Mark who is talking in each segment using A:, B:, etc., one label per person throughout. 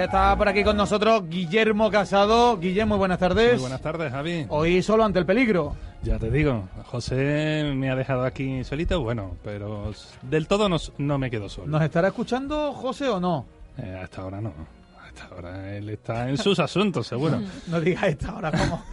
A: Ya está por aquí con nosotros Guillermo Casado. Guillermo, buenas tardes.
B: Muy buenas tardes, Javi.
A: Hoy solo ante el peligro.
B: Ya te digo, José me ha dejado aquí solito, bueno, pero del todo no, no me quedo solo.
A: ¿Nos estará escuchando José o no?
B: Eh, hasta ahora no. Ahora él está en sus asuntos, seguro.
A: no digas esta hora como,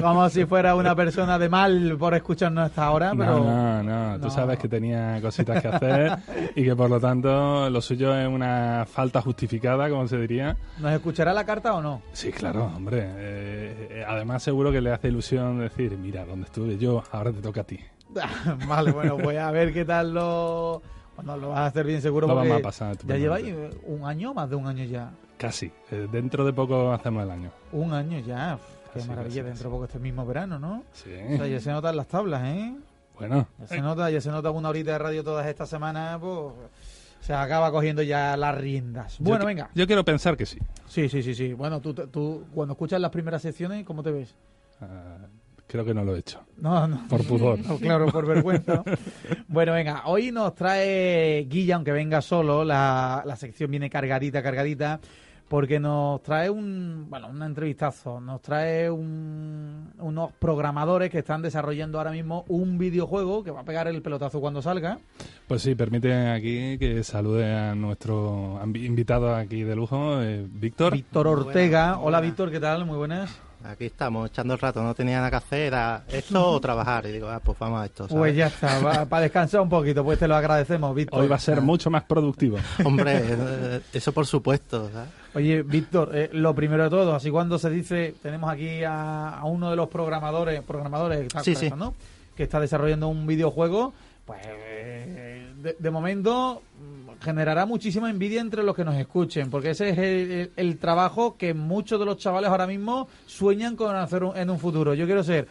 A: como si fuera una persona de mal por escucharnos esta hora, pero...
B: No, no, tú sabes que tenía cositas que hacer y que por lo tanto lo suyo es una falta justificada, como se diría.
A: ¿Nos escuchará la carta o no?
B: Sí, claro, hombre. Eh, eh, además seguro que le hace ilusión decir, mira, donde estuve yo, ahora te toca a ti.
A: vale, bueno, voy a ver qué tal lo... Bueno, lo vas a hacer bien seguro
B: lo vamos a pasar.
A: Ya lleváis un año, más de un año ya.
B: Casi. Eh, dentro de poco hacemos el año.
A: Un año ya. Qué maravilla. dentro de poco este mismo verano, ¿no?
B: Sí.
A: O sea, ya se notan las tablas, ¿eh?
B: Bueno.
A: Ya se nota, ya se nota una horita de radio todas estas semanas, pues se acaba cogiendo ya las riendas. Bueno, venga.
B: Yo quiero pensar que sí.
A: Sí, sí, sí, sí. Bueno, tú, tú cuando escuchas las primeras secciones, ¿cómo te ves?
B: Uh, creo que no lo he hecho.
A: No, no.
B: Por pudor.
A: No, claro, por vergüenza. bueno, venga, hoy nos trae Guilla, aunque venga solo, la, la sección viene cargadita, cargadita porque nos trae un, bueno, un entrevistazo, nos trae unos programadores que están desarrollando ahora mismo un videojuego que va a pegar el pelotazo cuando salga.
B: Pues sí, permite aquí que salude a nuestro invitado aquí de lujo, eh, Víctor.
A: Víctor Ortega. Hola Víctor, ¿qué tal? Muy buenas.
C: Aquí estamos, echando el rato, no tenía nada que hacer, era esto o trabajar. Y digo, ah, pues vamos a esto.
A: Pues ya está, para descansar un poquito, pues te lo agradecemos, Víctor.
B: Hoy va a ser mucho más productivo.
C: Hombre, eh, eso por supuesto.
A: Oye, Víctor, eh, lo primero de todo, así cuando se dice, tenemos aquí a, uno de los programadores, programadores ¿no? que está desarrollando un videojuego, pues de, de momento generará muchísima envidia entre los que nos escuchen, porque ese es el, trabajo que muchos de los chavales ahora mismo sueñan con hacer en un futuro. Yo quiero ser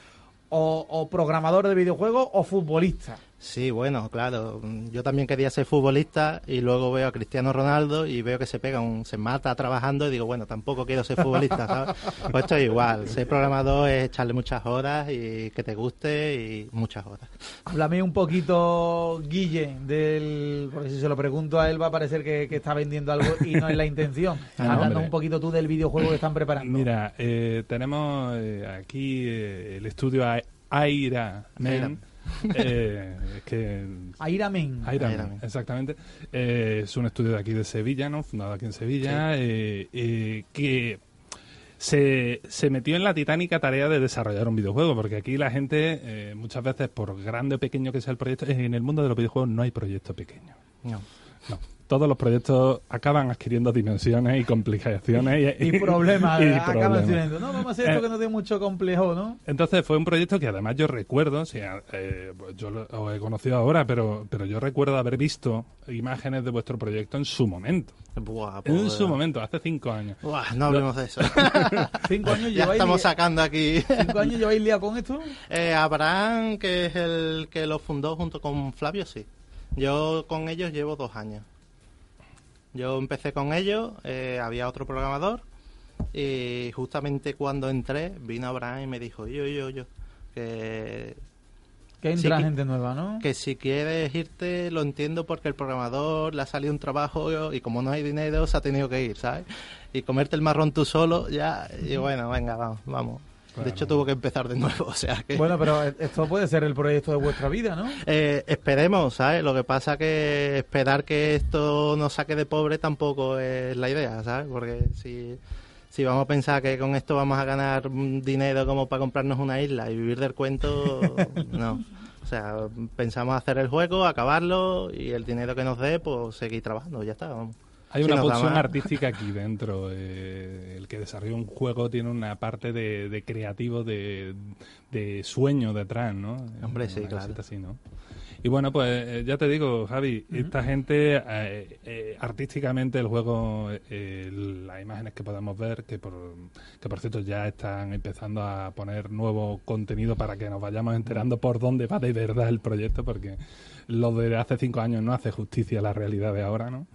A: o, o programador de videojuegos o futbolista.
C: Sí, bueno, claro. Yo también quería ser futbolista y luego veo a Cristiano Ronaldo y veo que se pega, un, se mata trabajando y digo, bueno, tampoco quiero ser futbolista, ¿sabes? Pues esto es igual. Ser programador es echarle muchas horas y que te guste y muchas horas.
A: Háblame un poquito, Guille, del. Porque si se lo pregunto a él va a parecer que, está vendiendo algo y no es la intención. Hablando un poquito tú del videojuego que están preparando.
B: Mira, eh, tenemos eh, aquí eh, el estudio Aira. Aira eh, que
A: Airamen.
B: exactamente. Eh, es un estudio de aquí de Sevilla, ¿no? Fundado aquí en Sevilla, eh, eh, que se, se, metió en la titánica tarea de desarrollar un videojuego, porque aquí la gente, muchas veces, por grande o pequeño que sea el proyecto, en el mundo de los videojuegos no hay proyecto pequeño.
A: No.
B: No todos los proyectos acaban adquiriendo dimensiones y complicaciones.
A: Y, problemas. y acaban diciendo, no, vamos a hacer esto eh, que no tiene mucho complejo, ¿no?
B: Entonces fue un proyecto que además yo recuerdo, o sea, eh, pues yo lo he conocido ahora, pero, pero yo recuerdo haber visto imágenes de vuestro proyecto en su momento.
C: Buah,
B: en su momento, hace cinco años.
C: Buah, no hablemos de eso.
A: ¿Cinco años
C: ya estamos sacando aquí.
A: ¿Cinco años lleváis liado con esto?
C: Eh, Abraham, que es el que lo fundó junto con Flavio, sí. Yo con ellos llevo dos años. Yo empecé con ellos, eh, había otro programador y justamente cuando entré vino Abraham y me dijo, yo, yo, yo, que...
A: Que entra gente nueva, ¿no?
C: Que si quieres irte, lo entiendo porque el programador le ha salido un trabajo y como no hay dinero se ha tenido que ir, ¿sabes? Y comerte el marrón tú solo, ya, y bueno, venga, vamos, vamos de hecho, tuvo que empezar de nuevo, o sea que...
A: Bueno, pero esto puede ser el proyecto de vuestra vida, ¿no?
C: Eh, esperemos, ¿sabes? Lo que pasa que esperar que esto nos saque de pobre tampoco es la idea, ¿sabes? Porque si, si vamos a pensar que con esto vamos a ganar dinero como para comprarnos una isla y vivir del cuento, no. O sea, pensamos hacer el juego, acabarlo y el dinero que nos dé, pues seguir trabajando, ya está, vamos.
B: Hay una función artística aquí dentro. Eh, el que desarrolla un juego tiene una parte de, creativo, de, sueño detrás, ¿no?
C: Hombre, sí, claro.
B: Así, ¿no? Y bueno, pues eh, ya te digo, Javi, esta gente, eh, artísticamente el juego, las imágenes que podemos ver, que por, que por cierto ya están empezando a poner nuevo contenido para que nos vayamos enterando por dónde va de verdad el proyecto, porque lo de hace cinco años no hace justicia a la realidad de ahora, ¿no?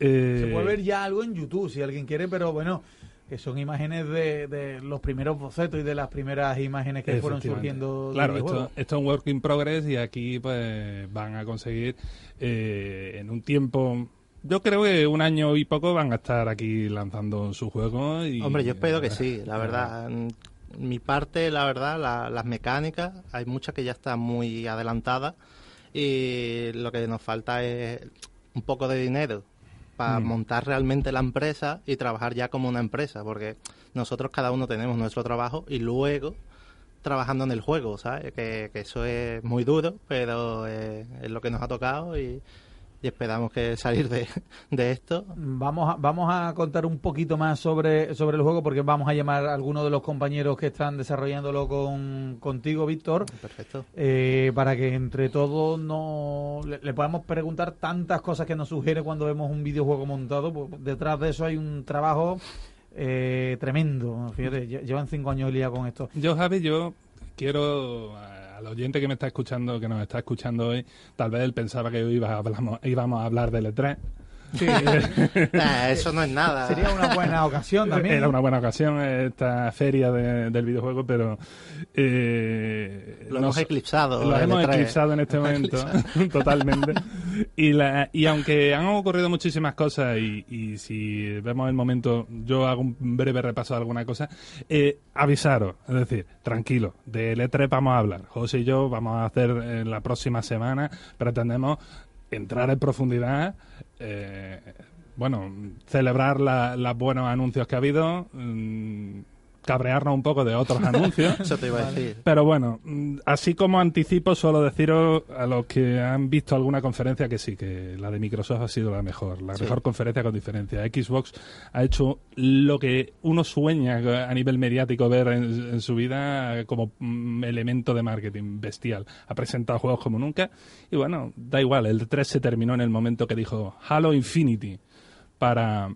A: Se puede ver ya algo en YouTube si alguien quiere, pero bueno, que son imágenes de, los primeros bocetos y de las primeras imágenes que fueron surgiendo.
B: Claro, esto, esto, es un work in progress y aquí pues van a conseguir eh, en un tiempo yo creo que un año y poco van a estar aquí lanzando su juego. Y,
C: Hombre, yo espero que sí, la verdad. Mi parte, la verdad, las mecánicas, hay muchas que ya están muy adelantadas y lo que nos falta es un poco de dinero para mm. montar realmente la empresa y trabajar ya como una empresa, porque nosotros cada uno tenemos nuestro trabajo y luego trabajando en el juego, ¿sabes? Que, eso es muy duro, pero es lo que nos ha tocado y, y esperamos que salir de, esto.
A: Vamos a, vamos a contar un poquito más sobre, sobre el juego porque vamos a llamar a algunos de los compañeros que están desarrollándolo con, contigo, Víctor.
C: Perfecto.
A: Eh, para que entre todos no, le, podamos preguntar tantas cosas que nos sugiere cuando vemos un videojuego montado. Pues, detrás de eso hay un trabajo eh, tremendo. Fíjate, llevan cinco años día con esto.
B: Yo, Javi, yo quiero al oyente que me está escuchando, que nos está escuchando hoy, tal vez él pensaba que hoy íbamos a hablar del E3
C: Sí. eso no es nada.
A: Sería una buena ocasión también.
B: Era una buena ocasión esta feria del videojuego, pero...
C: Eh, lo hemos eclipsado.
B: Lo hemos eclipsado en este momento, totalmente. Y, la, y aunque han ocurrido muchísimas cosas, y, si vemos el momento, yo hago un breve repaso de alguna cosa, eh, avisaros, es decir, tranquilo, de E3 vamos a hablar. José y yo vamos a hacer en la próxima semana, pretendemos entrar en profundidad, eh, bueno, celebrar los buenos anuncios que ha habido, mm, cabrearnos un poco de otros anuncios.
C: Eso te iba a decir.
B: Pero bueno, mm, así como anticipo, solo deciros a los que han visto alguna conferencia que sí, que la de Microsoft ha sido la mejor, la mejor conferencia con diferencia. Xbox ha hecho lo que uno sueña a nivel mediático ver en, su vida como mm, elemento de marketing bestial. Ha presentado juegos como nunca y bueno, da igual, el 3 se terminó en el momento que dijo Halo Infinity para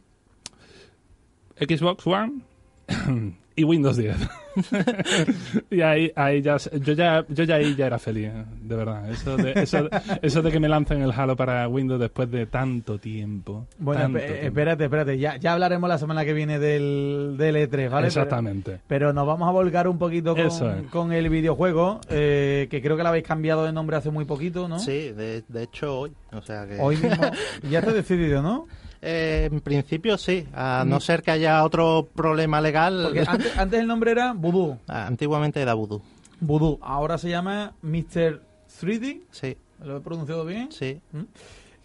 B: Xbox One y Windows 10. y ahí, ahí ya, yo ya, yo ya ahí ya era feliz, de verdad. Eso de, eso, eso de que me lancen el Halo para Windows después de tanto tiempo.
A: Bueno, espérate, espérate, ya, ya hablaremos la semana que viene del, del E3, ¿vale?
B: Exactamente.
A: Pero, nos vamos a volcar un poquito con, con el videojuego, eh, que creo que lo habéis cambiado de nombre hace muy poquito, ¿no?
C: Sí, de, de hecho hoy. O sea que...
A: Hoy mismo. ya está decidido, ¿no?
C: Eh, en principio sí, a no ser que haya otro problema legal.
A: Porque antes, el nombre era Voodoo.
C: Ah, antiguamente era Voodoo.
A: Voodoo. Ahora se llama Mr. 3D.
C: Sí.
A: ¿Lo he pronunciado bien?
C: Sí.
A: ¿Mm?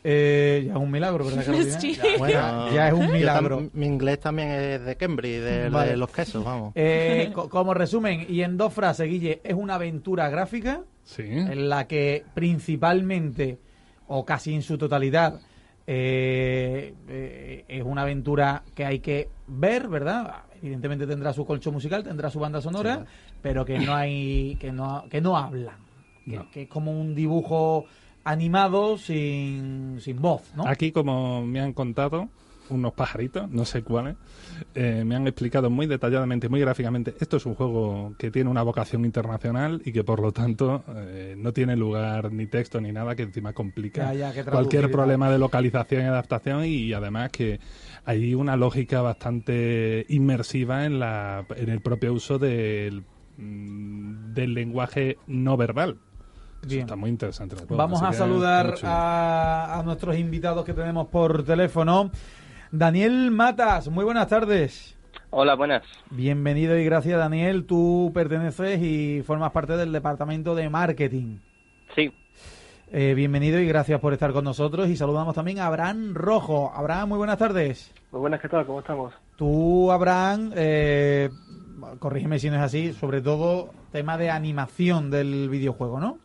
A: Eh, ya es un milagro, ¿verdad, Carolina? Ya, es un milagro.
C: mi inglés también es de Cambridge, de, los quesos, vamos.
A: Eh, como resumen, y en dos frases, Guille, es una aventura gráfica
B: sí.
A: en la que principalmente, o casi en su totalidad, eh, eh, es una aventura que hay que ver, ¿verdad? Evidentemente tendrá su colcho musical, tendrá su banda sonora, pero que no hay, que no, que no hablan, Que, es como un dibujo animado sin, sin voz, ¿no?
B: Aquí, como me han contado, unos pajaritos, no sé cuáles, eh, me han explicado muy detalladamente, muy gráficamente, esto es un juego que tiene una vocación internacional y que por lo tanto eh, no tiene lugar ni texto ni nada que encima complica cualquier problema de localización y adaptación y además que hay una lógica bastante inmersiva en, la, en el propio uso del, mm, del lenguaje no verbal. está muy interesante.
A: Vamos a saludar a, a, nuestros invitados que tenemos por teléfono. Daniel Matas, muy buenas tardes.
D: Hola, buenas.
A: Bienvenido y gracias, Daniel. Tú perteneces y formas parte del departamento de marketing.
D: Sí.
A: Eh, bienvenido y gracias por estar con nosotros. Y saludamos también a Abraham Rojo. Abraham, muy buenas tardes.
E: Muy buenas, ¿qué tal? ¿Cómo estamos?
A: Tú, Abraham, eh, corrígeme si no es así, sobre todo tema de animación del videojuego, ¿no?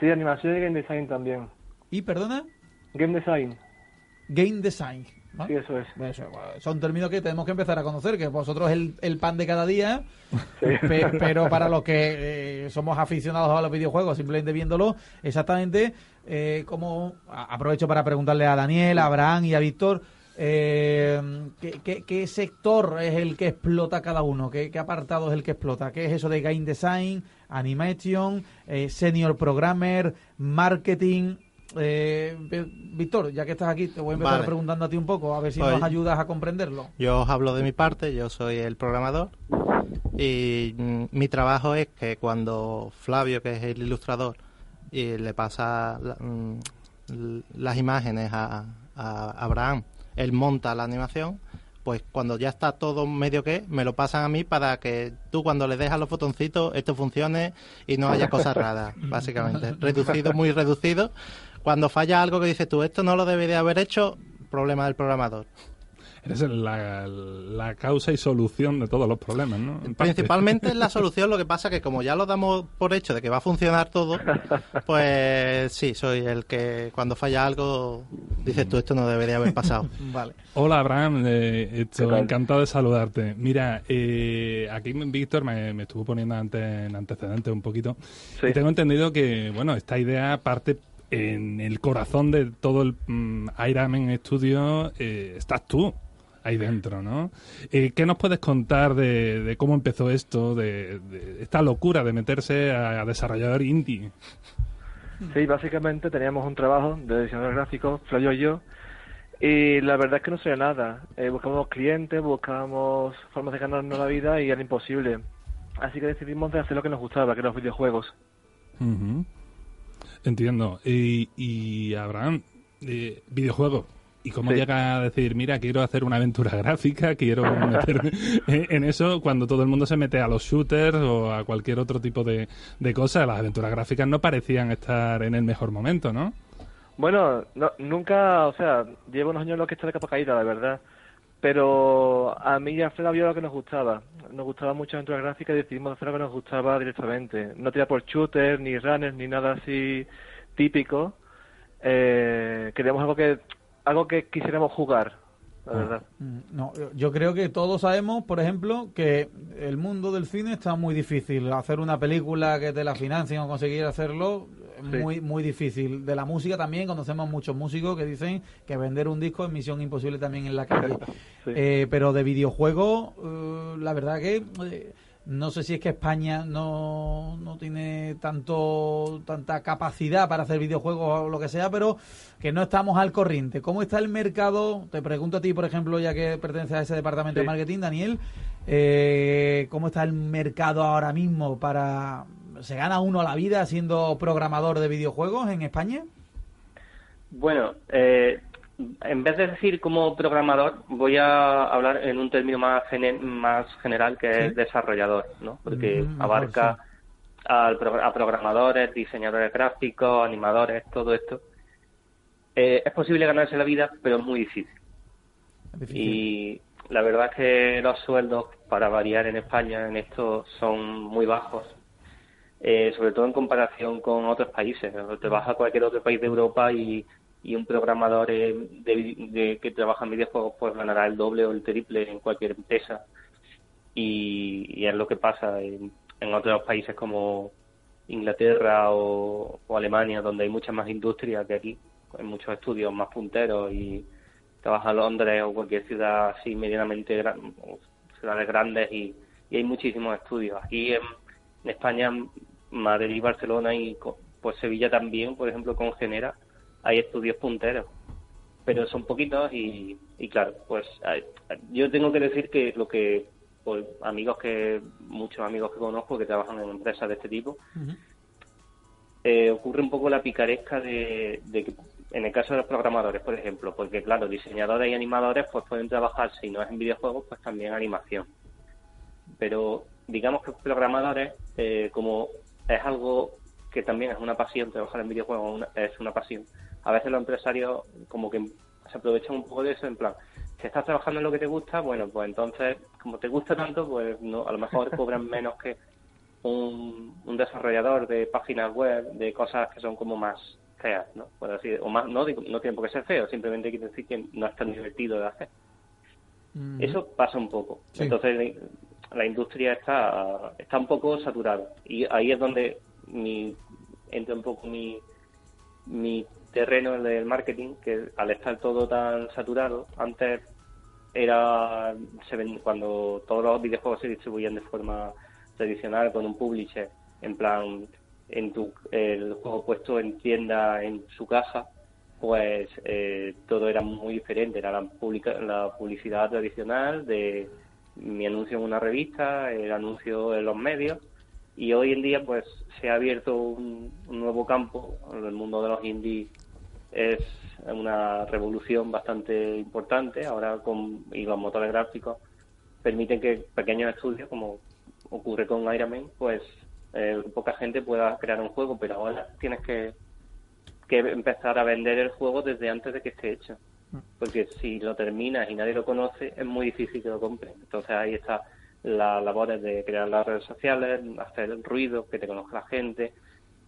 E: Sí, animación y game design también.
A: ¿Y, perdona?
E: Game design.
A: Game design.
E: Sí, eso es.
A: son términos que tenemos que empezar a conocer, que vosotros es el, pan de cada día, pero para los que eh, somos aficionados a los videojuegos, simplemente viéndolo, exactamente eh, como aprovecho para preguntarle a Daniel, a Abraham y a Víctor, eh, ¿qué, sector es el que explota cada uno? ¿Qué, apartado es el que explota? ¿Qué es eso de game design, animation, senior programmer, marketing? Eh, Víctor, ya que estás aquí, te voy a empezar preguntando a ti un poco, a ver si nos ayudas a comprenderlo.
C: Yo os hablo de mi parte, yo soy el programador y mm, mi trabajo es que cuando Flavio, que es el ilustrador, y le pasa mm, las imágenes a, a Abraham, él monta la animación, pues cuando ya está todo medio que, me lo pasan a mí para que tú cuando le dejas los botoncitos esto funcione y no haya cosas raras, básicamente. Reducido, muy reducido. Cuando falla algo que dices tú, esto no lo debería haber hecho, problema del programador.
B: Eres la, la, causa y solución de todos los problemas, ¿no?
C: Principalmente es la solución, lo que pasa que como ya lo damos por hecho de que va a funcionar todo, pues sí, soy el que cuando falla algo dices tú, esto no debería haber pasado.
A: vale.
B: Hola Abraham, eh, encantado de saludarte. Mira, eh, aquí Víctor me, estuvo poniendo antes en antecedentes un poquito y tengo entendido que, bueno, esta idea parte en el corazón de todo el um, Iron Studio eh, estás tú ahí dentro, ¿no? Eh, ¿Qué nos puedes contar de, cómo empezó esto, de, esta locura de meterse a, desarrollador indie?
E: Sí, básicamente teníamos un trabajo de diseñador gráfico, Flavio y yo, y la verdad es que no sabía nada. Eh, buscábamos clientes, buscábamos formas de ganarnos la vida y era imposible. Así que decidimos de hacer lo que nos gustaba, que eran los videojuegos.
B: Entiendo. Y, y Abraham, eh, videojuegos, ¿Y cómo llega a decir, mira, quiero hacer una aventura gráfica, quiero meterme en eso cuando todo el mundo se mete a los shooters o a cualquier otro tipo de, de cosas? Las aventuras gráficas no parecían estar en el mejor momento, ¿no?
E: Bueno, nunca, o sea, llevo unos años en lo que está de capa caída, la verdad. Pero a mí ya fue la lo que nos gustaba. Nos gustaba mucho la aventura gráfica y decidimos hacer lo que nos gustaba directamente. No tirar por shooters, ni runners, ni nada así típico. Eh, queríamos algo que algo que quisiéramos jugar, la ah. verdad.
A: Mm, no, yo creo que todos sabemos, por ejemplo, que el mundo del cine está muy difícil. Hacer una película que te la financien o conseguir hacerlo muy muy difícil. De la música también conocemos muchos músicos que dicen que vender un disco es misión imposible también en la calle. Eh, pero de videojuegos, eh, la verdad que eh, no sé si es que España no, no tiene tanto tanta capacidad para hacer videojuegos o lo que sea, pero que no estamos al corriente. ¿Cómo está el mercado? Te pregunto a ti, por ejemplo, ya que perteneces a ese departamento de marketing, Daniel, eh, ¿cómo está el mercado ahora mismo para... ¿Se gana uno la vida siendo programador de videojuegos en España?
D: Bueno, eh, en vez de decir como programador, voy a hablar en un término más, más general que es desarrollador, ¿no? Porque mm, abarca a programadores, diseñadores gráficos, animadores, todo esto. Eh, es posible ganarse la vida, pero es muy difícil. Y la verdad es que los sueldos, para variar en España, en esto son muy bajos. Eh, sobre todo en comparación con otros países. Te vas a cualquier otro país de Europa y y un programador eh, de, que trabaja en videojuegos pues ganará el doble o el triple en cualquier empresa. Y, es lo que pasa en, otros países como Inglaterra o, Alemania donde hay mucha más industria que aquí. Hay muchos estudios más punteros y trabaja Londres o cualquier ciudad así medianamente gran, ciudades grandes y, hay muchísimos estudios. Aquí en España Madrid y Barcelona y pues Sevilla también por ejemplo con Genera hay estudios punteros, pero son poquitos y, claro, pues yo tengo que decir que lo que pues, amigos que muchos amigos que conozco que trabajan en empresas de este tipo eh, ocurre un poco la picaresca de, que en el caso de los programadores, por ejemplo, porque claro, diseñadores y animadores pues pueden trabajar si no es en videojuegos, pues también animación. Pero digamos que programadores, eh, como es algo que también es una pasión, trabajar en videojuegos es una pasión, a veces los empresarios como que se aprovechan un poco de eso en plan, si estás trabajando en lo que te gusta, bueno, pues entonces, como te gusta tanto, pues no, a lo mejor cobran menos que un, desarrollador de páginas web, de cosas que son como más feas, ¿no? Puedo decir, o más, no, no tienen por qué ser feos, simplemente quiere decir que no es tan divertido de hacer. Eso pasa un poco. Entonces, la industria está, está un poco saturada. Y ahí es donde mi, entra un poco mi, mi terreno del marketing, que al estar todo tan saturado, antes era se ven, cuando todos los videojuegos se distribuían de forma tradicional con un publisher, en plan en tu el juego puesto en tienda en su caja, pues eh, todo era muy diferente, era la, la publicidad tradicional de mi anuncio en una revista, el anuncio en los medios y hoy en día pues se ha abierto un, nuevo campo, el mundo de los indies es una revolución bastante importante. Ahora con y los motores gráficos permiten que pequeños estudios, como ocurre con Iron Man, pues eh, poca gente pueda crear un juego, pero ahora tienes que, que empezar a vender el juego desde antes de que esté hecho. Porque si lo terminas y nadie lo conoce, es muy difícil que lo compren. Entonces ahí está la labor de crear las redes sociales, hacer el ruido, que te conozca la gente,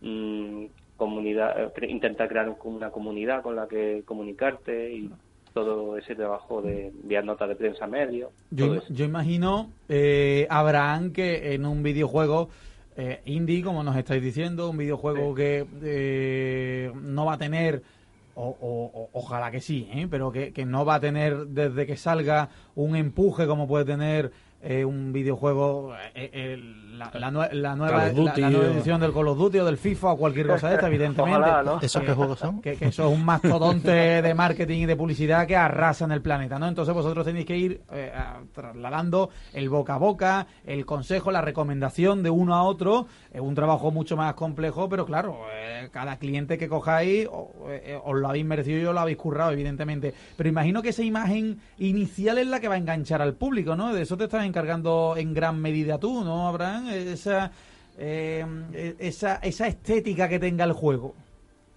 D: mm, comunidad, eh, intentar crear una comunidad con la que comunicarte y todo ese trabajo de enviar notas de prensa medio.
A: Yo, yo imagino, eh, Abraham, que en un videojuego eh, indie, como nos estáis diciendo, un videojuego que eh, no va a tener o, ojalá que sí, ¿eh? pero que, que, no va a tener desde que salga un empuje como puede tener eh, un videojuego, eh, eh la, la, nueva, la, nueva edición del Call of Duty o del FIFA o cualquier cosa de esta, evidentemente.
C: ¿Esos qué juegos son?
A: Que, eso es un mastodonte de marketing y de publicidad que arrasa en el planeta, ¿no? Entonces vosotros tenéis que ir eh, trasladando el boca a boca, el consejo, la recomendación de uno a otro. Es un trabajo mucho más complejo, pero claro, cada cliente que cojáis os lo habéis merecido y os lo habéis currado, evidentemente. Pero imagino que esa imagen inicial es la que va a enganchar al público, ¿no? De eso te estás encargando en gran medida tú, ¿no, Abraham? Esa, eh, esa, esa estética que tenga el juego.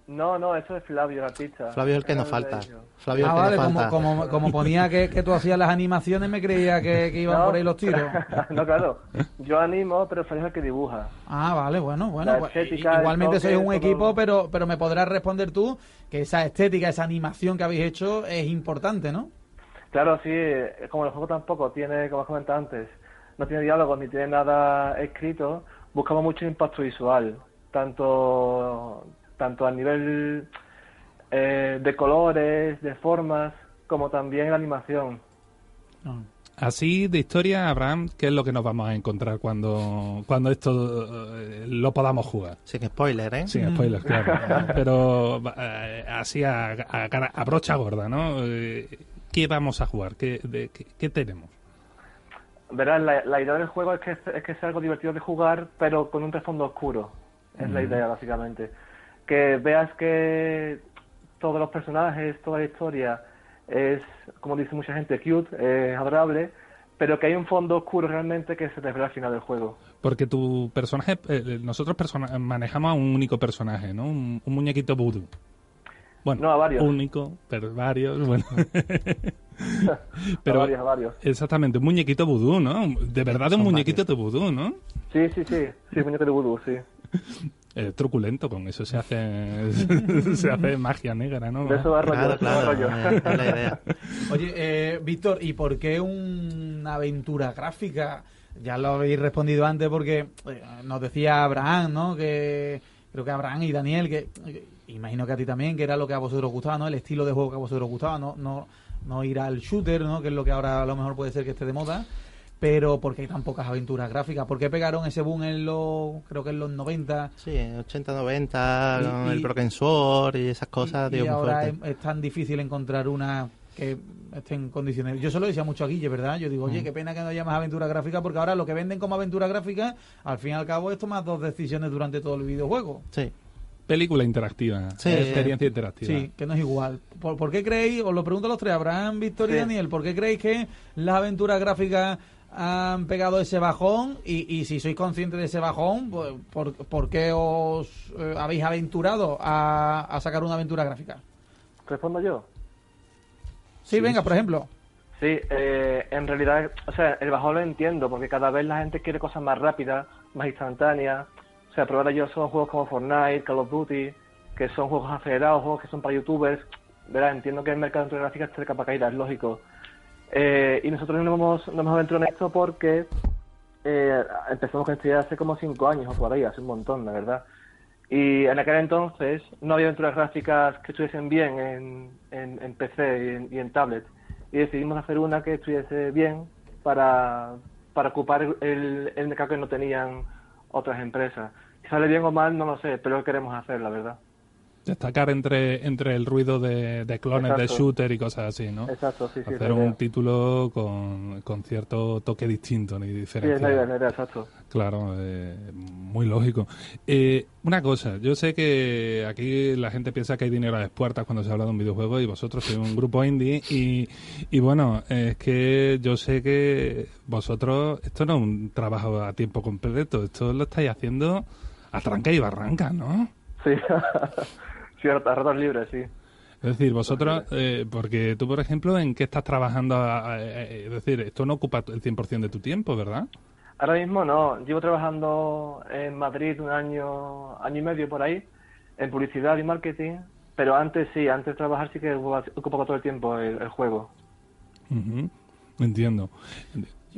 E: No, no, eso es Flavio, el artista.
C: Flavio es el que nos falta. Flavio
A: ah, vale, como, como, como, ponía que, que, tú hacías las animaciones, me creía que, que iban por ahí los tiros.
E: no, claro. Yo animo, pero Flavio es el que dibuja.
A: Ah, vale, bueno, bueno. Pues, igualmente sois un equipo, pero, pero me podrás responder tú que esa estética, esa animación que habéis hecho es importante, ¿no?
E: Claro, sí, como el juego tampoco tiene, como has comentado antes, no tiene diálogo ni tiene nada escrito, buscamos mucho impacto visual, tanto, tanto a nivel eh, de colores, de formas, como también la animación.
B: Ah. Así de historia, Abraham, ¿qué es lo que nos vamos a encontrar cuando, cuando esto eh, lo podamos jugar?
C: Sin spoiler, ¿eh?
B: Sin spoiler, claro. Pero eh, así a, a, brocha gorda, ¿no? ¿Qué vamos a jugar? ¿Qué, de, qué, tenemos?
E: Verás, la, idea del juego es que, es que sea algo divertido de jugar, pero con un trasfondo oscuro. Es la idea, básicamente. Que veas que todos los personajes, toda la historia es, como dice mucha gente, cute, es adorable, pero que hay un fondo oscuro realmente que se revela al final del juego.
B: Porque tu personaje, eh, nosotros manejamos a un único personaje, ¿no? Un, muñequito voodoo. Bueno,
E: no, a varios.
B: único, pero varios, bueno.
E: pero, a varios, a varios.
B: Exactamente, un muñequito vudú, ¿no? De verdad un muñequito de vudú, ¿no?
E: Sí, sí, sí, sí, muñequito de vudú, sí.
B: Eh, truculento, con eso se hace se hace magia negra, ¿no?
E: eso va rollo, claro, rollo.
A: la idea. Oye, eh, Víctor, ¿y por qué una aventura gráfica? Ya lo habéis respondido antes porque eh, nos decía Abraham, ¿no? Que creo que Abraham y Daniel, que imagino que a ti también, que era lo que a vosotros gustaba, ¿no? El estilo de juego que a vosotros gustaba, no, no, no ir al shooter, ¿no? Que es lo que ahora a lo mejor puede ser que esté de moda. Pero porque hay tan pocas aventuras gráficas? ¿Por qué pegaron ese boom en los, creo que en los 90?
C: Sí, en 80, 90, el Broken Sword y esas cosas.
A: Y, ahora es, tan difícil encontrar una que esté en condiciones. Yo solo decía mucho a Guille, ¿verdad? Yo digo, oye, mm. qué pena que no haya más aventura gráfica, porque ahora lo que venden como aventura gráfica, al fin y al cabo, es tomar dos decisiones durante todo el videojuego.
C: Sí
B: película interactiva, experiencia interactiva.
A: Sí, que no es igual. ¿Por, qué creéis, os lo pregunto a los tres, Abraham, Víctor y Daniel, ¿por qué creéis que las aventuras gráficas han pegado ese bajón? Y, si sois conscientes de ese bajón, pues, ¿por, qué os eh, habéis aventurado a, sacar una aventura gráfica?
E: ¿Respondo yo?
A: Sí, venga, por ejemplo.
E: Sí, eh, en realidad, o sea, el bajón lo entiendo, porque cada vez la gente quiere cosas más rápidas, más instantáneas o sea, probar ellos son juegos como Fortnite, Call of Duty, que son juegos acelerados, juegos que son para youtubers. ¿verdad? Entiendo que el mercado de gráficas está de capa caída, es lógico. Eh, y nosotros no hemos, nos hemos aventurado en esto porque eh, empezamos con esto hace como 5 años o por ahí, hace un montón, la verdad. Y en aquel entonces no había aventuras gráficas que estuviesen bien en, en, PC y en, tablet. Y decidimos hacer una que estuviese bien para, para ocupar el mercado que no tenían otras empresas. Si sale bien o mal, no lo sé, pero queremos hacer, la verdad.
B: Destacar entre, entre el ruido de, de clones de shooter y cosas así, ¿no?
E: Exacto, sí, sí.
B: Hacer un título con, con, cierto toque distinto ni diferente.
E: Sí, es la exacto.
B: Claro, eh, muy lógico. Eh, una cosa, yo sé que aquí la gente piensa que hay dinero a las puertas cuando se habla de un videojuego y vosotros sois un grupo indie y, y bueno, es que yo sé que vosotros, esto no es un trabajo a tiempo completo, esto lo estáis haciendo a tranca y barranca, ¿no?
E: Sí. Sí, a ratos libres, sí.
B: Es decir, vosotros, eh, porque tú, por ejemplo, ¿en qué estás trabajando? es decir, esto no ocupa el 100% de tu tiempo, ¿verdad?
E: Ahora mismo no. Llevo trabajando en Madrid un año, año y medio por ahí, en publicidad y marketing, pero antes sí, antes de trabajar sí que ocupaba todo el tiempo el, juego.
B: Entiendo.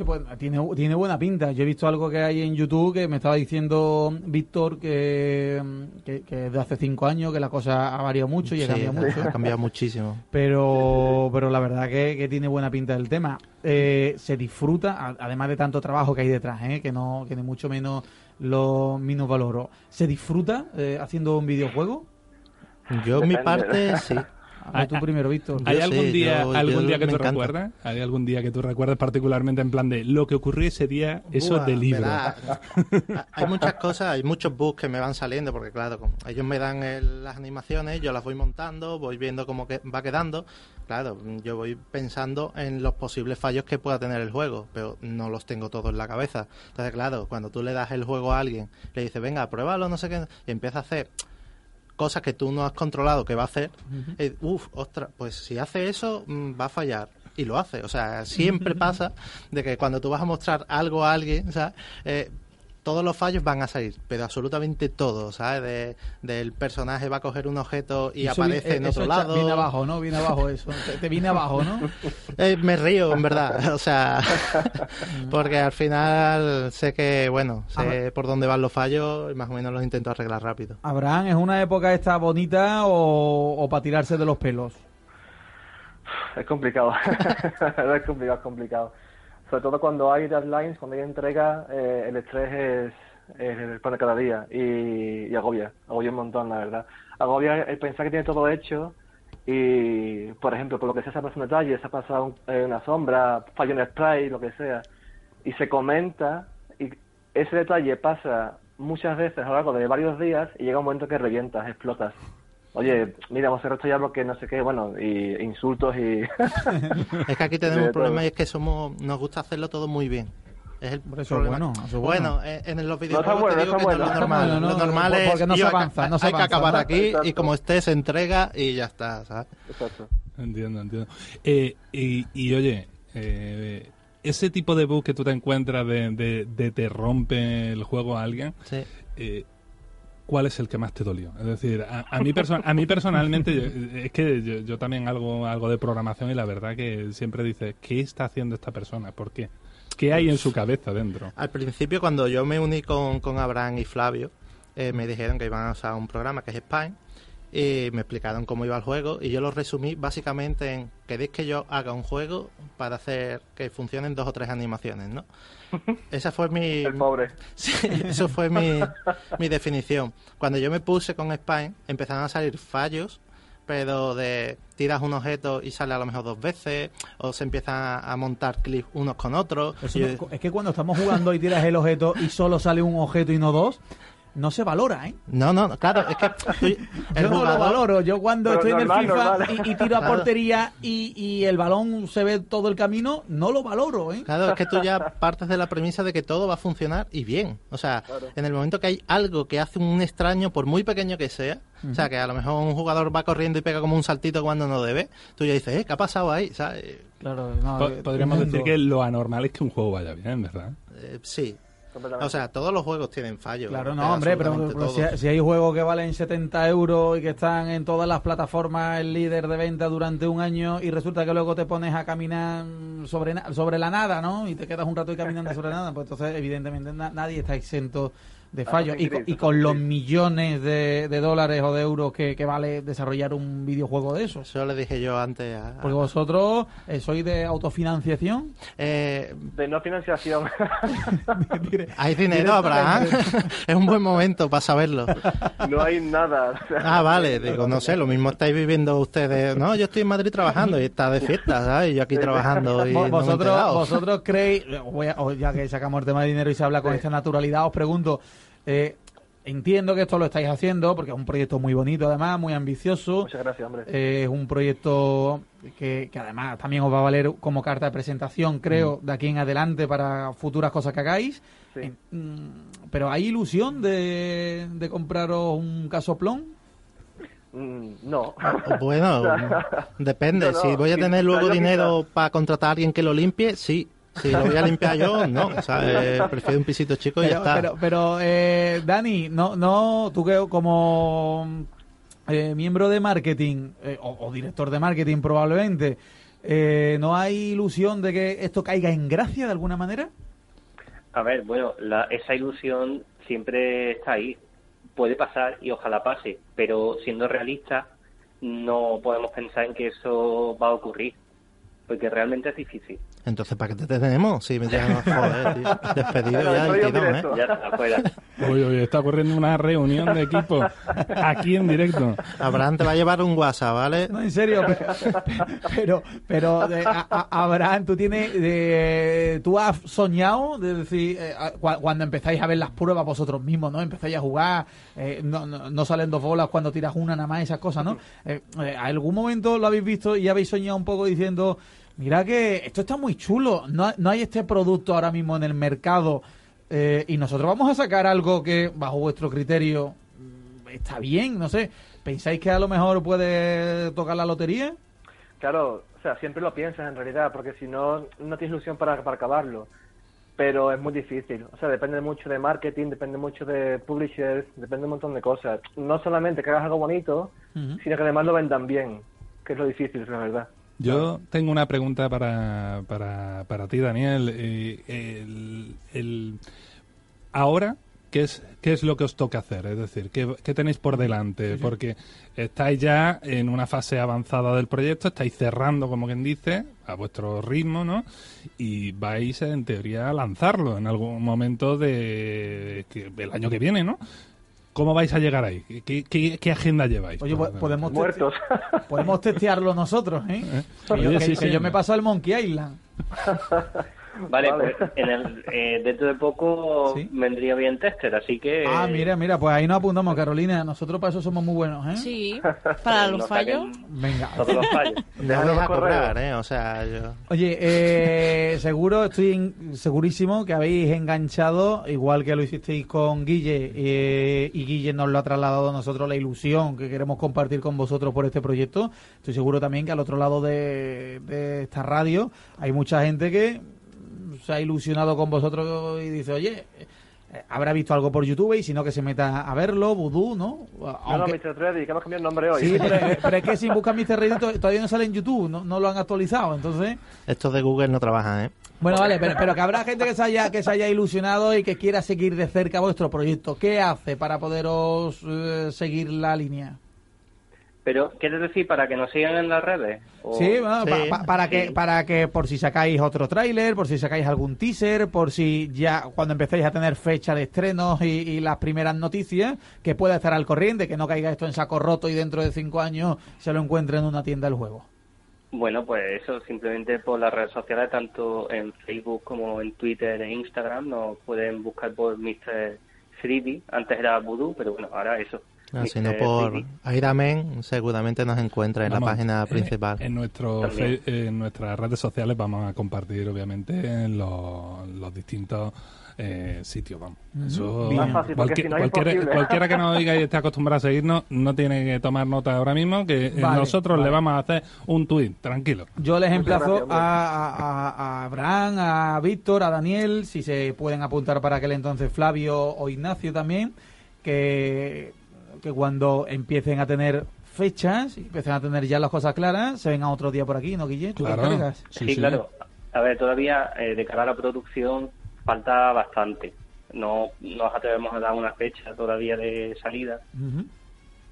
A: Pues, tiene, tiene buena pinta. Yo he visto algo que hay en YouTube que me estaba diciendo Víctor que, que, de hace cinco años que la cosa ha variado mucho y ha cambiado mucho.
C: Ha cambiado muchísimo.
A: Pero, pero la verdad que, tiene buena pinta el tema. Eh, se disfruta, además de tanto trabajo que hay detrás, eh, que no que ni mucho menos lo menos valoro. ¿Se disfruta eh, haciendo un videojuego?
C: Yo, en mi parte, sí.
A: Ah, tú primero, Víctor.
B: ¿Hay algún día, algún día que tú recuerdas? ¿Hay algún día que tú recuerdas particularmente en plan de lo que ocurrió ese día, eso de libro?
C: hay muchas cosas, hay muchos bugs que me van saliendo, porque claro, ellos me dan las animaciones, yo las voy montando, voy viendo cómo que va quedando. Claro, yo voy pensando en los posibles fallos que pueda tener el juego, pero no los tengo todos en la cabeza. Entonces, claro, cuando tú le das el juego a alguien, le dices, venga, pruébalo, no sé qué, y empieza a hacer cosas que tú no has controlado que va a hacer, uff, ostras, pues si hace eso mm, va a fallar. Y lo hace. O sea, siempre pasa de que cuando tú vas a mostrar algo a alguien, o sea, eh, todos los fallos van a salir, pero absolutamente todos, ¿sabes? De, del personaje va a coger un objeto y aparece en otro lado.
A: Viene abajo, ¿no? Viene abajo eso. Te, viene abajo, ¿no?
C: Eh, me río, en verdad. O sea, porque al final sé que, bueno, sé por dónde van los fallos y más o menos los intento arreglar rápido.
A: Abraham, ¿es una época esta bonita o, o para tirarse de los pelos?
E: Es complicado. es complicado, es complicado sobre todo cuando hay deadlines, cuando hay entrega, eh, el estrés es, pan de cada día y, agobia, agobia un montón, la verdad. Agobia el pensar que tiene todo hecho y, por ejemplo, por lo que sea, se ha pasado un detalle, se ha pasado eh, una sombra, fallo en el spray, lo que sea, y se comenta y ese detalle pasa muchas veces a lo largo de varios días y llega un momento que revientas, explotas oye, mira, vamos a hacer esto ya porque no sé qué, bueno, y insultos y...
C: es que aquí tenemos un problema y es que somos nos gusta hacerlo todo muy bien. Es el
A: Por eso bueno,
C: bueno. Eh, en los videojuegos
E: te digo que
C: no es lo normal. lo normal es
A: porque no se avanza, no se
C: hay que acabar aquí y como esté se entrega y ya está, ¿sabes?
E: Exacto.
B: Entiendo, entiendo. Eh, y, y, oye, eh, ese tipo de bug que tú te encuentras de, de, de te rompe el juego a alguien,
C: sí.
B: eh, ¿cuál es el que más te dolió? Es decir, a, mí, a mí personalmente, es que yo, también hago algo de programación y la verdad que siempre dice, ¿qué está haciendo esta persona? ¿Por qué? ¿Qué hay en su cabeza dentro?
C: Al principio, cuando yo me uní con, con Abraham y Flavio, eh, me dijeron que iban a usar un programa que es Spine y me explicaron cómo iba el juego y yo lo resumí básicamente en queréis que yo haga un juego para hacer que funcionen dos o tres animaciones, ¿no? Esa fue mi...
E: El pobre.
C: Sí, eso fue mi, mi definición. Cuando yo me puse con Spine, empezaron a salir fallos, pero de tiras un objeto y sale a lo mejor dos veces, o se empiezan a montar clips unos con otros.
A: Es que cuando estamos jugando y tiras el objeto y solo sale un objeto y no dos, no se valora, ¿eh?
C: No, no, claro, es que
A: yo no lo valoro. Yo cuando estoy en el FIFA y, tiro a portería y, y, el balón se ve todo el camino, no lo valoro, ¿eh?
C: Claro, es que tú ya partes de la premisa de que todo va a funcionar y bien. O sea, en el momento que hay algo que hace un extraño, por muy pequeño que sea, o sea, que a lo mejor un jugador va corriendo y pega como un saltito cuando no debe, tú ya dices, ¿eh? ¿Qué ha pasado ahí?
A: Claro,
B: eh, Podríamos decir que lo anormal es que un juego vaya bien, ¿verdad?
C: Eh, sí, o sea, todos los juegos tienen fallos.
A: Claro, no, hombre, pero, si, hay juegos que valen 70 euros y que están en todas las plataformas el líder de venta durante un año y resulta que luego te pones a caminar sobre, sobre la nada, ¿no? Y te quedas un rato y caminando sobre la nada, pues entonces evidentemente nadie está exento de fallos. Y, con los millones de, dólares o de euros que, vale desarrollar un videojuego de eso.
C: Eso le dije yo antes. A,
A: Porque vosotros eh, sois de autofinanciación.
E: Eh, de no financiación.
C: hay dinero, Abraham. es un buen momento para saberlo.
E: No hay nada.
C: ah, vale. Digo, no sé, lo mismo estáis viviendo ustedes. No, yo estoy en Madrid trabajando y está de fiesta, ¿sabes? Yo aquí trabajando. Y
A: vosotros, vosotros creéis, ya que sacamos el tema de dinero y se habla con esta naturalidad, os pregunto. Eh, entiendo que esto lo estáis haciendo porque es un proyecto muy bonito, además, muy ambicioso.
E: Muchas gracias, hombre.
A: Eh, es un proyecto que, además también os va a valer como carta de presentación, creo, mm. de aquí en adelante para futuras cosas que hagáis. Mm, pero ¿hay ilusión de, de compraros un casoplón?
E: Mm, no.
C: Bueno, depende. si voy a tener luego dinero para contratar a alguien que lo limpie, sí. Si lo voy a limpiar yo, no. O sea, eh, prefiero un pisito chico y ya está.
A: Pero, pero eh, Dani, no, no, tú que como eh, miembro de marketing o, director de marketing probablemente, ¿no hay ilusión de que esto caiga en gracia de alguna manera?
D: A ver, bueno, esa ilusión siempre está ahí. Puede pasar y ojalá pase, pero siendo realista no podemos pensar en que eso va a ocurrir, porque realmente es difícil.
C: Entonces, ¿para qué te tenemos? Sí, me joder, tío. Despedido ya el tirón, ¿eh?
D: Ya está fuera.
B: Uy, uy, está ocurriendo una reunión de equipo aquí en directo.
C: Abraham te va a llevar un WhatsApp, ¿vale?
A: No, en serio, pero, pero, Abraham, tú tienes, de, tú has soñado, de decir, eh, cuando empezáis a ver las pruebas vosotros mismos, ¿no? Empezáis a jugar, eh, no, no, salen dos bolas cuando tiras una nada más, esas cosas, ¿no? Eh, ¿Algún momento lo habéis visto y habéis soñado un poco diciendo mira que esto está muy chulo, no, no hay este producto ahora mismo en el mercado eh, y nosotros vamos a sacar algo que bajo vuestro criterio mm, está bien, no sé, ¿pensáis que a lo mejor puede tocar la lotería?
E: Claro, o sea, siempre lo piensas en realidad, porque si no, no tienes ilusión para, para acabarlo. Pero es muy difícil, o sea, depende mucho de marketing, depende mucho de publishers, depende de un montón de cosas. No solamente que hagas algo bonito, sino que además lo vendan bien, que es lo difícil, la verdad.
B: Yo tengo una pregunta para, para, para ti, Daniel. Eh, el, ahora, ¿qué es, ¿qué es lo que os toca hacer? Es decir, ¿qué, tenéis por delante? Porque estáis ya en una fase avanzada del proyecto, estáis cerrando, como quien dice, a vuestro ritmo, ¿no? Y vais, en teoría, a lanzarlo en algún momento de, del año que viene, ¿no? ¿Cómo vais a llegar ahí? ¿Qué, agenda lleváis?
A: Oye, podemos,
E: Muertos.
A: podemos testearlo nosotros, ¿eh? ¿Eh? Que, yo, me paso al Monkey Island.
D: Vale, pues en el, eh, dentro de poco vendría bien tester, así que...
A: Ah, mira, mira, pues ahí nos apuntamos, Carolina. Nosotros para eso somos muy buenos, ¿eh?
F: Sí, para los fallos.
A: Venga.
D: Todos los fallos.
C: Déjanos a cobrar, ¿eh? O sea, yo...
A: Oye, eh, seguro, estoy segurísimo que habéis enganchado, igual que lo hicisteis con Guille, eh, y Guille nos lo ha trasladado a nosotros la ilusión que queremos compartir con vosotros por este proyecto. Estoy seguro también que al otro lado de, de esta radio hay mucha gente que se ha ilusionado con vosotros y dice, oye, eh, habrá visto algo por YouTube y si no que se meta a verlo, Voodoo, ¿no?
E: Aunque... No, Mr. Ready, que hemos cambiado el nombre hoy.
A: Sí, pero, es que si buscan Mr. Ready todavía no sale en YouTube, no, lo han actualizado, entonces...
C: Estos de Google no trabajan, ¿eh?
A: Bueno, vale, pero, pero que habrá gente que se, haya, que se haya ilusionado y que quiera seguir de cerca vuestro proyecto. ¿Qué hace para poderos eh, seguir la línea?
D: Pero, ¿quieres decir para que nos sigan en las redes?
A: Sí, para, que, para que por si sacáis otro tráiler, por si sacáis algún teaser, por si ya cuando empecéis a tener fecha de estrenos y, las primeras noticias, que pueda estar al corriente, que no caiga esto en saco roto y dentro de cinco años se lo encuentre en una tienda del juego.
D: Bueno, pues eso, simplemente por las redes sociales, tanto en Facebook como en Twitter e Instagram, nos pueden buscar por Mr. 3 antes era Voodoo, pero bueno, ahora eso,
C: ah, sino por Airamen, seguramente nos encuentra en la página principal.
B: En, nuestro en nuestras redes sociales vamos a compartir, obviamente, en los, distintos eh, sitios. Vamos.
E: Eso, cualquiera,
B: que nos diga y esté acostumbrado a seguirnos, no tiene que tomar nota ahora mismo, que nosotros le vamos a hacer un tuit, tranquilo.
A: Yo les emplazo a, a, Abraham, a Víctor, a Daniel, si se pueden apuntar para aquel entonces Flavio o Ignacio también, que que cuando empiecen a tener fechas y empiecen a tener ya las cosas claras, se vengan otro día por aquí, ¿no, Guille?
D: claro. Sí, claro. A ver, todavía eh, de cara a la producción falta bastante. no nos atrevemos a dar una fecha todavía de salida,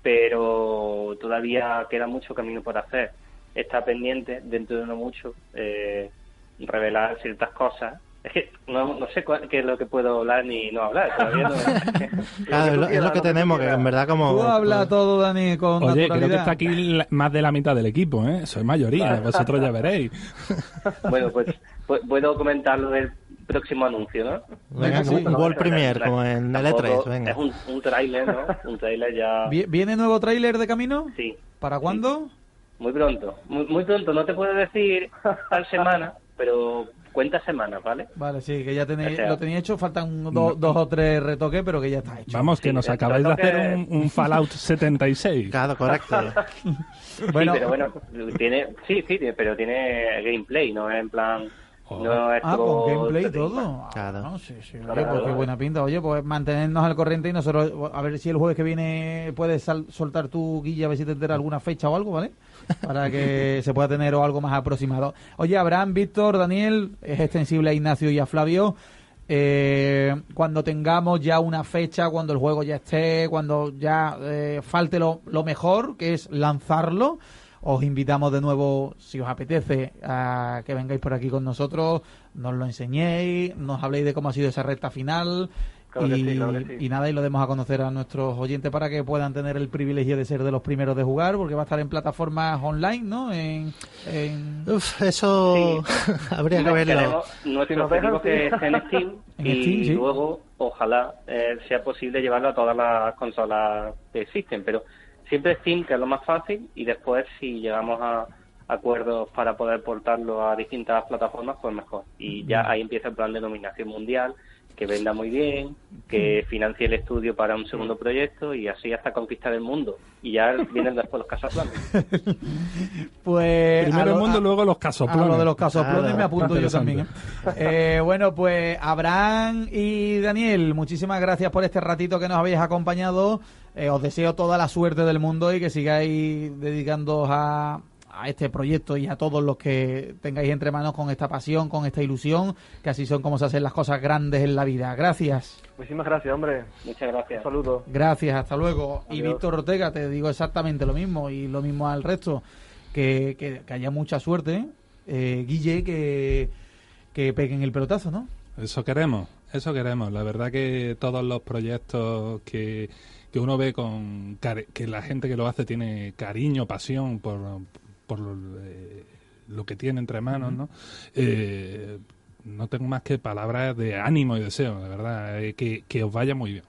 D: pero todavía queda mucho camino por hacer. Está pendiente, dentro de no mucho, eh, revelar ciertas cosas es que no, no sé qué es lo que puedo hablar ni no hablar. Todavía no,
C: claro, es lo, que tenemos, que en verdad como...
A: Tú hablas todo, Dani, con
B: Oye, creo que está aquí más de la mitad del equipo, ¿eh? Soy mayoría, vosotros ya veréis.
D: bueno, pues, pues, puedo comentar lo del próximo anuncio, ¿no?
C: Venga, sí. un World Premier, como en el E3, venga.
D: Es un, un tráiler, ¿no? Un tráiler ya...
A: ¿Viene nuevo tráiler de camino?
D: Sí.
A: ¿Para cuándo?
D: Muy pronto, muy, muy pronto. No te puedo decir tal semana, pero cuenta semanas, ¿vale?
A: Vale, sí, que ya tenéis, lo tenéis hecho, faltan dos o tres retoques, pero que ya está hecho.
B: Vamos, que nos acabáis de hacer un, Fallout 76.
C: Claro, correcto.
D: bueno, sí, pero bueno, tiene, sí, sí, pero tiene gameplay, no es en plan... No es
A: ah, con gameplay y todo. Claro. Ah, sí, sí. Oye, pues qué buena pinta. Oye, pues mantenernos al corriente y nosotros, a ver si el jueves que viene puedes soltar tu guilla, a ver si te entera alguna fecha o algo, ¿vale? para que se pueda tener algo más aproximado. Oye, Abraham, Víctor, Daniel, es extensible a Ignacio y a Flavio. Eh, cuando tengamos ya una fecha, cuando el juego ya esté, cuando ya eh, falte lo, lo, mejor, que es lanzarlo, os invitamos de nuevo, si os apetece, a que vengáis por aquí con nosotros, nos lo enseñéis, nos habléis de cómo ha sido esa recta final, y, nada, y lo demos a conocer a nuestros oyentes para que puedan tener el privilegio de ser de los primeros de jugar, porque va a estar en plataformas online, ¿no? En,
C: Uf, eso habría que verlo.
D: Nuestro objetivo que es en Steam y luego, ojalá, eh, sea posible llevarlo a todas las consolas que existen, pero siempre Steam, que es lo más fácil, y después si llegamos a acuerdos para poder portarlo a distintas plataformas, pues mejor. Y ya ahí empieza el plan de dominación mundial, que venda muy bien, que financie el estudio para un segundo proyecto y así hasta conquistar el mundo. Y ya vienen después los casoplones.
A: pues
B: Primero el mundo, luego los casoplones.
A: A lo de los casoplones me apunto yo también. ¿eh? Eh, bueno, pues Abraham y Daniel, muchísimas gracias por este ratito que nos habéis acompañado. Eh, os deseo toda la suerte del mundo y que sigáis dedicándoos a, a este proyecto y a todos los que tengáis entre manos con esta pasión, con esta ilusión, que así son como se hacen las cosas grandes en la vida. Gracias.
E: Muchísimas gracias, hombre.
D: Muchas gracias.
E: Un saludo.
A: Gracias, hasta luego. Y Víctor Ortega, te digo exactamente lo mismo y lo mismo al resto, que, que, haya mucha suerte, eh, Guille, que, que peguen el pelotazo, ¿no?
B: Eso queremos, eso queremos. La verdad que todos los proyectos que que uno ve con que la gente que lo hace tiene cariño, pasión por, por eh, lo que tiene entre manos, ¿no? Eh, no tengo más que palabras de ánimo y deseo, de verdad, eh, que, os vaya muy bien.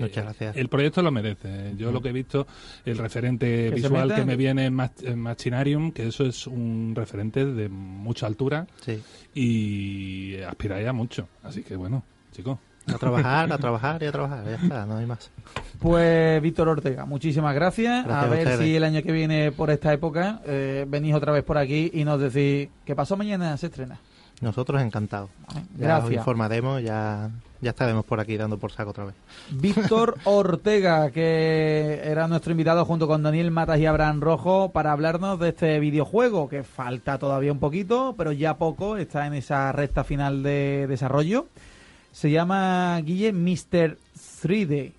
C: Muchas gracias.
B: El proyecto lo merece. Yo lo que he visto, el referente visual que me viene en Machinarium, que eso es un referente de mucha altura
C: sí.
B: y aspiráis a mucho. Así que bueno, chicos.
C: A trabajar, a trabajar y a trabajar, ya está, no hay más.
A: Pues Víctor Ortega, muchísimas gracias. a ver si el año que viene por esta época eh, venís otra vez por aquí y nos decís qué pasó mañana se estrena.
C: Nosotros encantados. Ya os informaremos, ya, ya estaremos por aquí dando por saco otra vez.
A: Víctor Ortega, que era nuestro invitado junto con Daniel Matas y Abraham Rojo para hablarnos de este videojuego que falta todavía un poquito, pero ya poco, está en esa recta final de desarrollo. Se llama Guille Mr. 3D.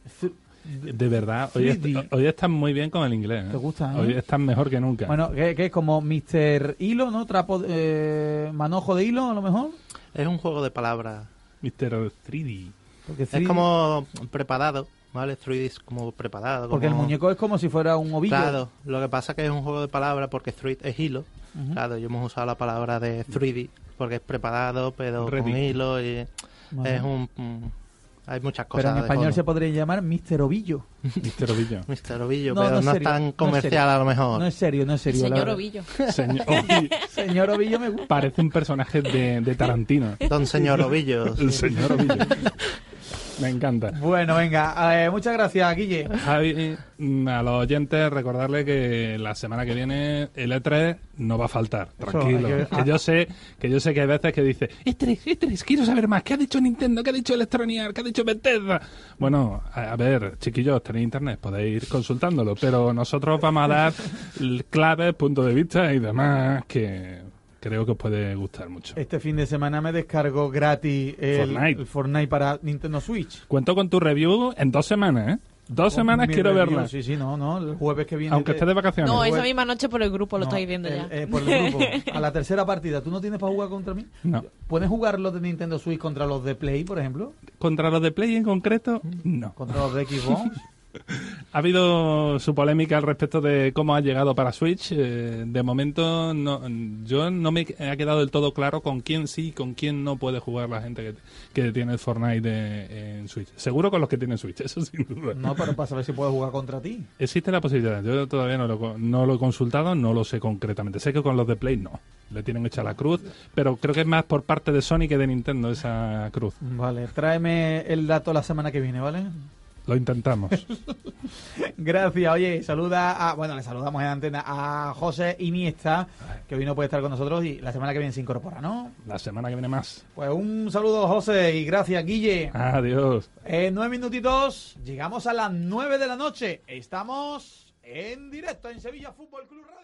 B: De verdad, hoy, hoy están muy bien con el inglés.
A: ¿eh? ¿Te gusta?
B: Hoy están mejor que nunca.
A: Bueno, que, es como Mr. Hilo, ¿no? Trapo, eh, manojo de hilo, a lo mejor.
C: Es un juego de palabras.
B: Mr. 3D.
C: Es como preparado, ¿vale? 3D es como preparado.
A: Porque el muñeco es como si fuera un ovillo.
C: Claro, lo que pasa es que es un juego de palabras porque 3 es hilo. Claro, yo hemos usado la palabra de 3D porque es preparado, pero con hilo y... Es un, hay muchas cosas.
A: Pero en español se podría llamar Mister Ovillo.
B: Mister Ovillo.
C: Mister Ovillo, pero no, es tan comercial a lo mejor.
A: No es serio, no es serio.
F: Señor Ovillo.
A: Señor, Ovillo me gusta.
B: Parece un personaje de, de Tarantino.
C: Don Señor Ovillo.
B: El Señor Ovillo. Me encanta.
A: Bueno, venga, eh, muchas gracias, Guille.
B: Javi, mm, a los oyentes recordarle que la semana que viene el E3 no va a faltar, tranquilo. que... yo sé que yo sé que hay veces que dice, E3, E3, quiero saber más, ¿qué ha dicho Nintendo? ¿Qué ha dicho Electronic ¿Qué ha dicho Bethesda? Bueno, a, ver, chiquillos, tenéis internet, podéis ir consultándolo, pero nosotros vamos a dar claves, puntos de vista y demás que creo que os puede gustar mucho.
A: Este fin de semana me descargo gratis el
B: Fortnite.
A: el Fortnite para Nintendo Switch.
B: Cuento con tu review en dos semanas, ¿eh? Dos semanas
A: Mi
B: quiero
A: review,
B: verla.
A: Sí, sí, no, no. El jueves que viene.
B: Aunque
A: te-
B: esté de vacaciones.
F: No, esa misma noche por el grupo lo
A: no,
F: estáis viendo
A: el-
F: ya.
A: eh, por el grupo. A la tercera partida, ¿tú no tienes para jugar contra mí?
B: No.
A: ¿Puedes jugar los de Nintendo Switch contra los de Play, por ejemplo?
B: Contra los de Play en concreto, no.
A: ¿Contra los de Xbox?
B: Ha habido su polémica al respecto de cómo ha llegado para Switch. Eh, de momento, no, yo no me ha quedado del todo claro con quién sí y con quién no puede jugar la gente que, que tiene el Fortnite de- en Switch. Seguro con los que tienen Switch, eso sin duda.
A: no, pero para saber si puedo jugar contra ti.
B: Existe la posibilidad. Yo todavía no lo, no lo he consultado, no lo sé concretamente. Sé que con los de Play no. Le tienen hecha la cruz, pero creo que es más por parte de Sony que de Nintendo esa cruz.
A: Vale, tráeme el dato la semana que viene, ¿vale?
B: Lo intentamos.
A: Gracias, oye, saluda a, bueno, le saludamos en antena a José Iniesta, que hoy no puede estar con nosotros y la semana que viene se incorpora, ¿no?
B: la semana que viene más.
A: Pues un saludo, José, y gracias, Guille.
B: Adiós.
A: En nueve minutitos, llegamos a las nueve de la noche. Estamos en directo en Sevilla Fútbol Club.